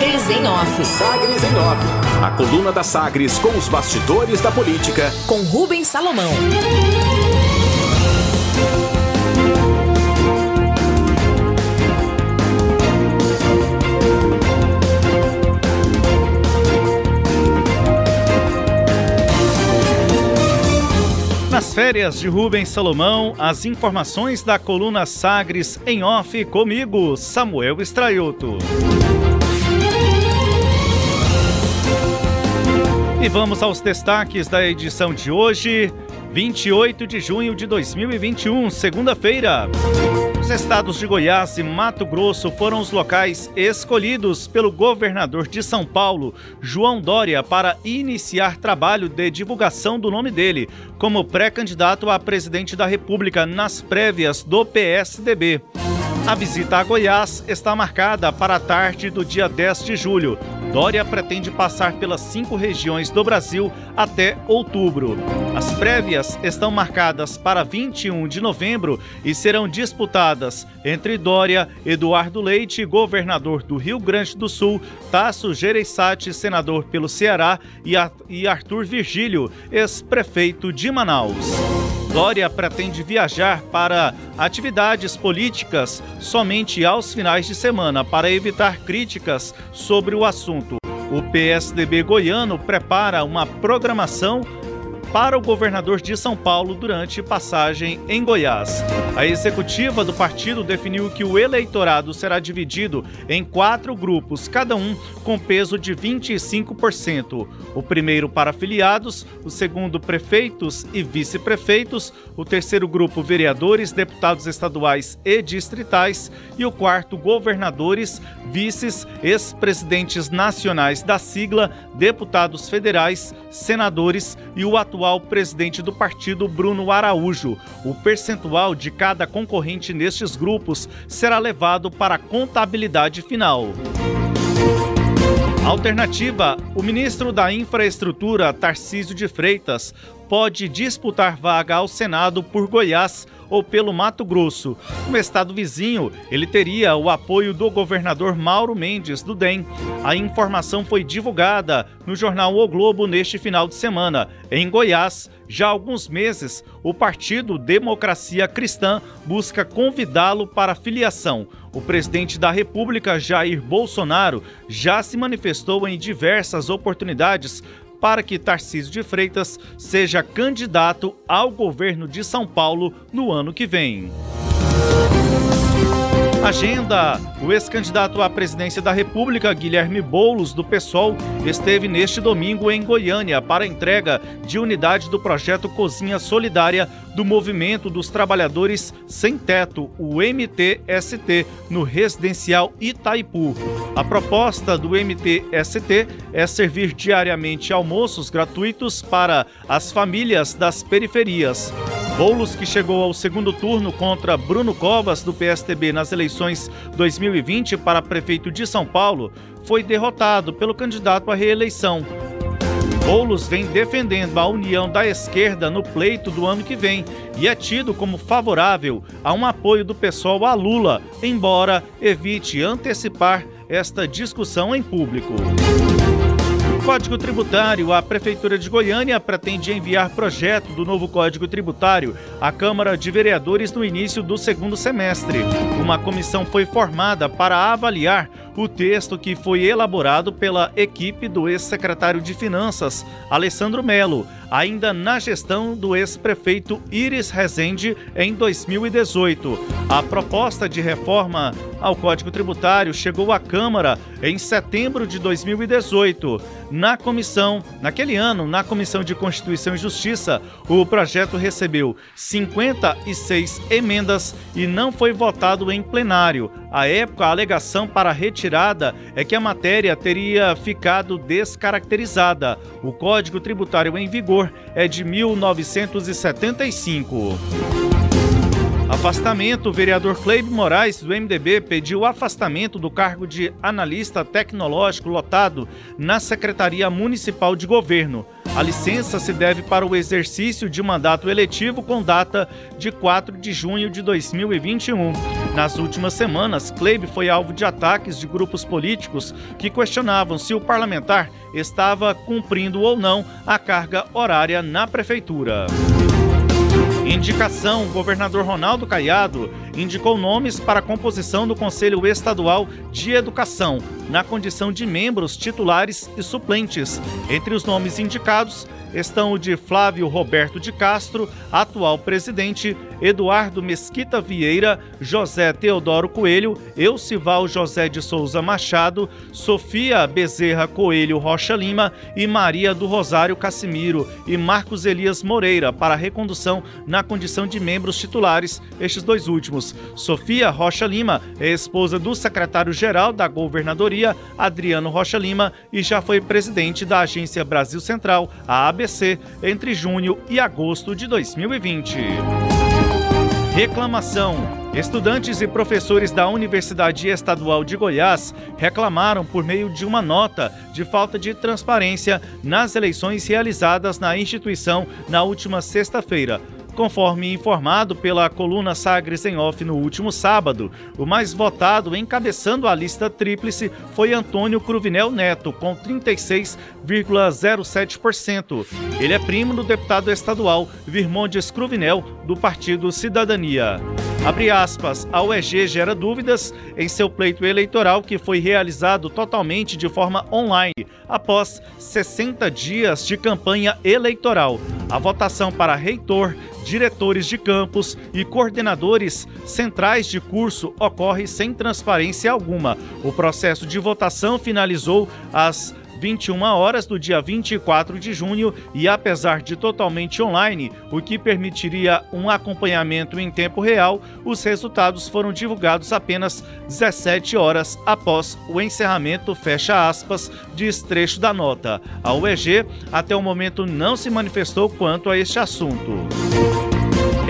Sagres em Off. Sagres em Off. A coluna da Sagres com os bastidores da política. Com Rubens Salomão. Nas férias de Rubens Salomão, as informações da coluna Sagres em off comigo, Samuel Estraioto. E vamos aos destaques da edição de hoje, 28 de junho de 2021, segunda-feira. Os estados de Goiás e Mato Grosso foram os locais escolhidos pelo governador de São Paulo, João Dória, para iniciar trabalho de divulgação do nome dele como pré-candidato a presidente da República nas prévias do PSDB. A visita a Goiás está marcada para a tarde do dia 10 de julho. Dória pretende passar pelas cinco regiões do Brasil até outubro. As prévias estão marcadas para 21 de novembro e serão disputadas entre Dória, Eduardo Leite, governador do Rio Grande do Sul, Tasso Gereissati, senador pelo Ceará, e Arthur Virgílio, ex-prefeito de Manaus. Dória pretende viajar para atividades políticas somente aos finais de semana para evitar críticas sobre o assunto. O PSDB goiano prepara uma programação para o governador de São Paulo durante passagem em Goiás. A executiva do partido definiu que o eleitorado será dividido em quatro grupos, cada um com peso de 25%. O primeiro para afiliados, o segundo prefeitos e vice-prefeitos, o terceiro grupo vereadores, deputados estaduais e distritais e o quarto governadores, vices, ex-presidentes nacionais da sigla, deputados federais, senadores e o atual atual presidente do partido, Bruno Araújo. O percentual de cada concorrente nestes grupos será levado para a contabilidade final. Alternativa: o ministro da Infraestrutura, Tarcísio de Freitas, pode disputar vaga ao Senado por Goiás ou pelo Mato Grosso. No estado vizinho, ele teria o apoio do governador Mauro Mendes, do DEM. A informação foi divulgada no jornal O Globo neste final de semana. Em Goiás, já há alguns meses, o partido Democracia Cristã busca convidá-lo para filiação. O presidente da República, Jair Bolsonaro, já se manifestou em diversas oportunidades para que Tarcísio de Freitas seja candidato ao governo de São Paulo no ano que vem. Agenda: o ex-candidato à presidência da República, Guilherme Boulos, do PSOL, esteve neste domingo em Goiânia para entrega de unidade do projeto Cozinha Solidária do Movimento dos Trabalhadores Sem Teto, o MTST, no residencial Itaipu. A proposta do MTST é servir diariamente almoços gratuitos para as famílias das periferias. Boulos, que chegou ao segundo turno contra Bruno Covas, do PSTB, nas eleições 2020 para prefeito de São Paulo, foi derrotado pelo candidato à reeleição. Boulos vem defendendo a união da esquerda no pleito do ano que vem e é tido como favorável a um apoio do pessoal a Lula, embora evite antecipar esta discussão em público. Código Tributário. A Prefeitura de Goiânia pretende enviar projeto do novo Código Tributário à Câmara de Vereadores no início do segundo semestre. Uma comissão foi formada para avaliar o texto que foi elaborado pela equipe do ex-secretário de Finanças, Alessandro Melo, ainda na gestão do ex-prefeito Iris Rezende em 2018. A proposta de reforma ao Código Tributário chegou à Câmara em setembro de 2018. Na comissão, naquele ano, na Comissão de Constituição e Justiça, o projeto recebeu 56 emendas e não foi votado em plenário. À época, a alegação para retirada é que a matéria teria ficado descaracterizada. O Código Tributário em vigor é de 1975. Afastamento. O vereador Cleib Moraes, do MDB, pediu afastamento do cargo de analista tecnológico lotado na Secretaria Municipal de Governo. A licença se deve para o exercício de mandato eletivo com data de 4 de junho de 2021. Nas últimas semanas, Kleib foi alvo de ataques de grupos políticos que questionavam se o parlamentar estava cumprindo ou não a carga horária na prefeitura. Indicação: governador Ronaldo Caiado indicou nomes para a composição do Conselho Estadual de Educação, na condição de membros titulares e suplentes. Entre os nomes indicados estão o de Flávio Roberto de Castro, atual presidente, Eduardo Mesquita Vieira, José Teodoro Coelho, Eucival José de Souza Machado, Sofia Bezerra Coelho Rocha Lima e Maria do Rosário Cassimiro e Marcos Elias Moreira para recondução na condição de membros titulares, estes dois últimos. Sofia Rocha Lima é esposa do secretário-geral da Governadoria, Adriano Rocha Lima, e já foi presidente da Agência Brasil Central, a ABC, entre junho e agosto de 2020. Reclamação. Estudantes e professores da Universidade Estadual de Goiás reclamaram por meio de uma nota de falta de transparência nas eleições realizadas na instituição na última sexta-feira. Conforme informado pela coluna Sagres em Off no último sábado, o mais votado encabeçando a lista tríplice foi Antônio Cruvinel Neto, com 36,07%. Ele é primo do deputado estadual Virmondes Cruvinel, do Partido Cidadania. Abre aspas, a UEG gera dúvidas em seu pleito eleitoral que foi realizado totalmente de forma online, após 60 dias de campanha eleitoral. A votação para reitor diretores de campus e coordenadores centrais de curso ocorre sem transparência alguma. O processo de votação finalizou às 21 horas do dia 24 de junho e apesar de totalmente online, o que permitiria um acompanhamento em tempo real, os resultados foram divulgados apenas 17 horas após o encerramento, fecha aspas, de trecho da nota. A UEG até o momento não se manifestou quanto a este assunto.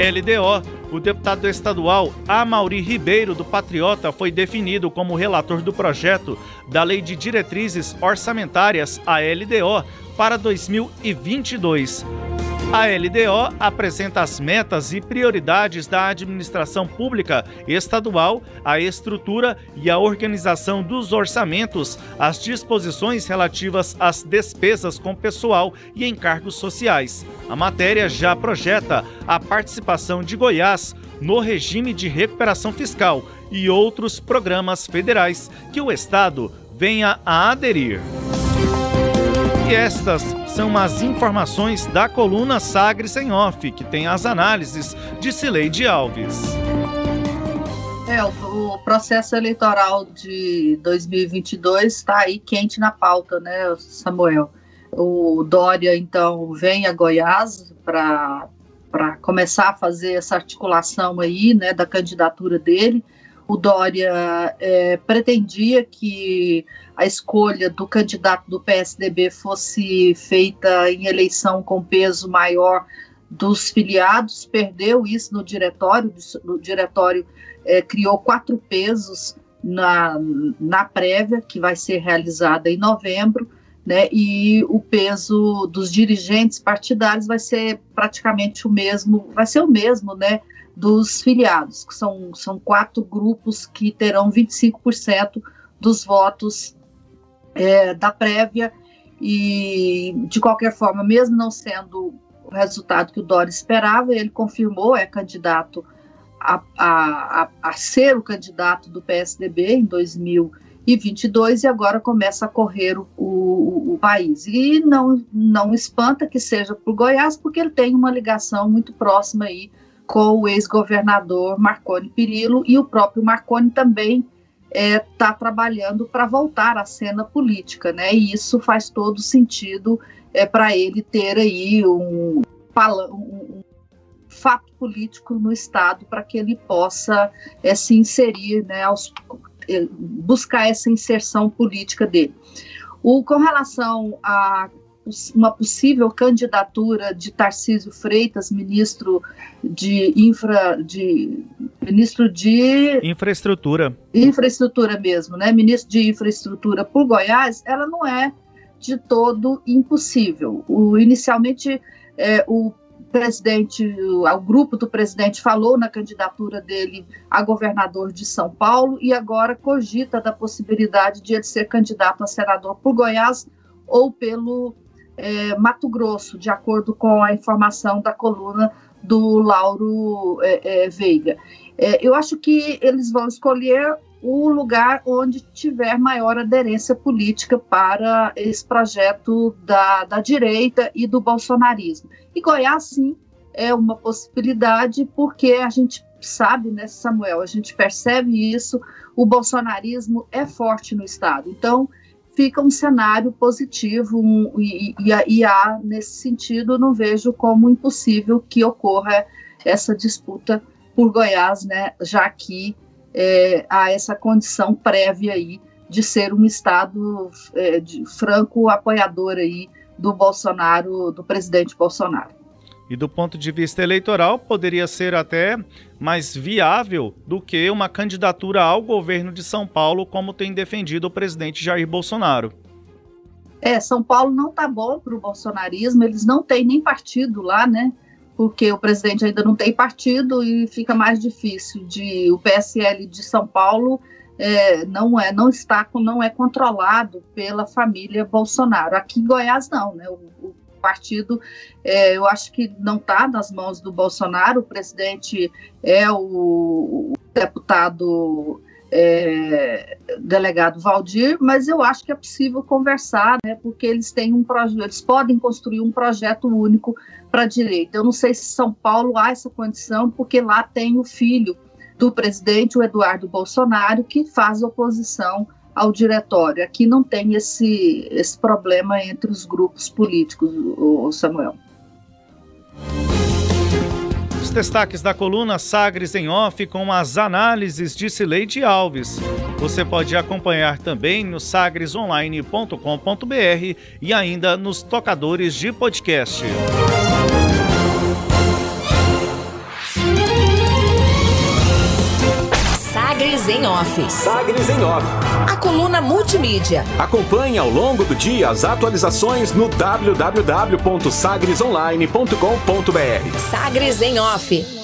LDO, o deputado estadual Amauri Ribeiro, do Patriota, foi definido como relator do projeto da Lei de Diretrizes Orçamentárias, a LDO, para 2022. A LDO apresenta as metas e prioridades da administração pública estadual, a estrutura e a organização dos orçamentos, as disposições relativas às despesas com pessoal e encargos sociais. A matéria já projeta a participação de Goiás no regime de recuperação fiscal e outros programas federais que o Estado venha a aderir. E estas são as informações da coluna Sagres em Off, que tem as análises de Cileide Alves. É, o processo eleitoral de 2022 está aí quente na pauta, né, Samuel? O Dória, então, vem a Goiás para começar a fazer essa articulação aí, né, da candidatura dele. O Dória é, pretendia que a escolha do candidato do PSDB fosse feita em eleição com peso maior dos filiados, perdeu isso no diretório, o diretório é, criou quatro pesos na, na prévia, que vai ser realizada em novembro, né, e o peso dos dirigentes partidários vai ser praticamente o mesmo, vai ser o mesmo, né, dos filiados, que são, são quatro grupos que terão 25% dos votos é, da prévia e, de qualquer forma, mesmo não sendo o resultado que o Dória esperava, ele confirmou, é candidato a, a, a, ser o candidato do PSDB em 2022 e agora começa a correr o, o, o, país. E não, não espanta que seja por Goiás, porque ele tem uma ligação muito próxima aí com o ex-governador Marconi Perillo e o próprio Marconi também está é, tá trabalhando para voltar à cena política, né? E isso faz todo sentido é, para ele ter aí um, um, fato político no Estado para que ele possa é, se inserir, né, aos, é, buscar essa inserção política dele. O, com relação a uma possível candidatura de Tarcísio Freitas, ministro de infra, de ministro de infraestrutura, infraestrutura mesmo, né? Ministro de infraestrutura por Goiás, ela não é de todo impossível. O, inicialmente, é, o presidente, o, o grupo do presidente falou na candidatura dele a governador de São Paulo e agora cogita da possibilidade de ele ser candidato a senador por Goiás ou pelo é, Mato Grosso, de acordo com a informação da coluna do Lauro é, é, Veiga. É, eu acho que eles vão escolher o lugar onde tiver maior aderência política para esse projeto da, da direita e do bolsonarismo. E Goiás, sim, é uma possibilidade, porque a gente sabe, né, Samuel, a gente percebe isso, o bolsonarismo é forte no Estado. Então, fica um cenário positivo um, e, e, e, há, nesse sentido, não vejo como impossível que ocorra essa disputa por Goiás, né, já que é, há essa condição prévia aí de ser um Estado é, de franco apoiador aí do Bolsonaro, do presidente Bolsonaro. E do ponto de vista eleitoral, poderia ser até mais viável do que uma candidatura ao governo de São Paulo, como tem defendido o presidente Jair Bolsonaro. É, São Paulo não está bom para o bolsonarismo, eles não têm nem partido lá, né? Porque o presidente ainda não tem partido e fica mais difícil de o PSL de São Paulo é, não é não está não é controlado pela família Bolsonaro. Aqui em Goiás não, né? O, o partido, é, eu acho que não está nas mãos do Bolsonaro, o presidente é o, o deputado é, delegado Valdir, mas eu acho que é possível conversar, né, porque eles têm um projeto, eles podem construir um projeto único para a direita. Eu não sei se São Paulo há essa condição, porque lá tem o filho do presidente, o Eduardo Bolsonaro, que faz oposição ao diretório. Aqui não tem esse, esse problema entre os grupos políticos, o Samuel. Os destaques da coluna Sagres em Off com as análises de Cileide Alves. Você pode acompanhar também no sagresonline.com.br e ainda nos tocadores de podcast. Sagres em Off. Sagres em Off. A coluna multimídia. Acompanhe ao longo do dia as atualizações no www.sagresonline.com.br. Sagres em Off.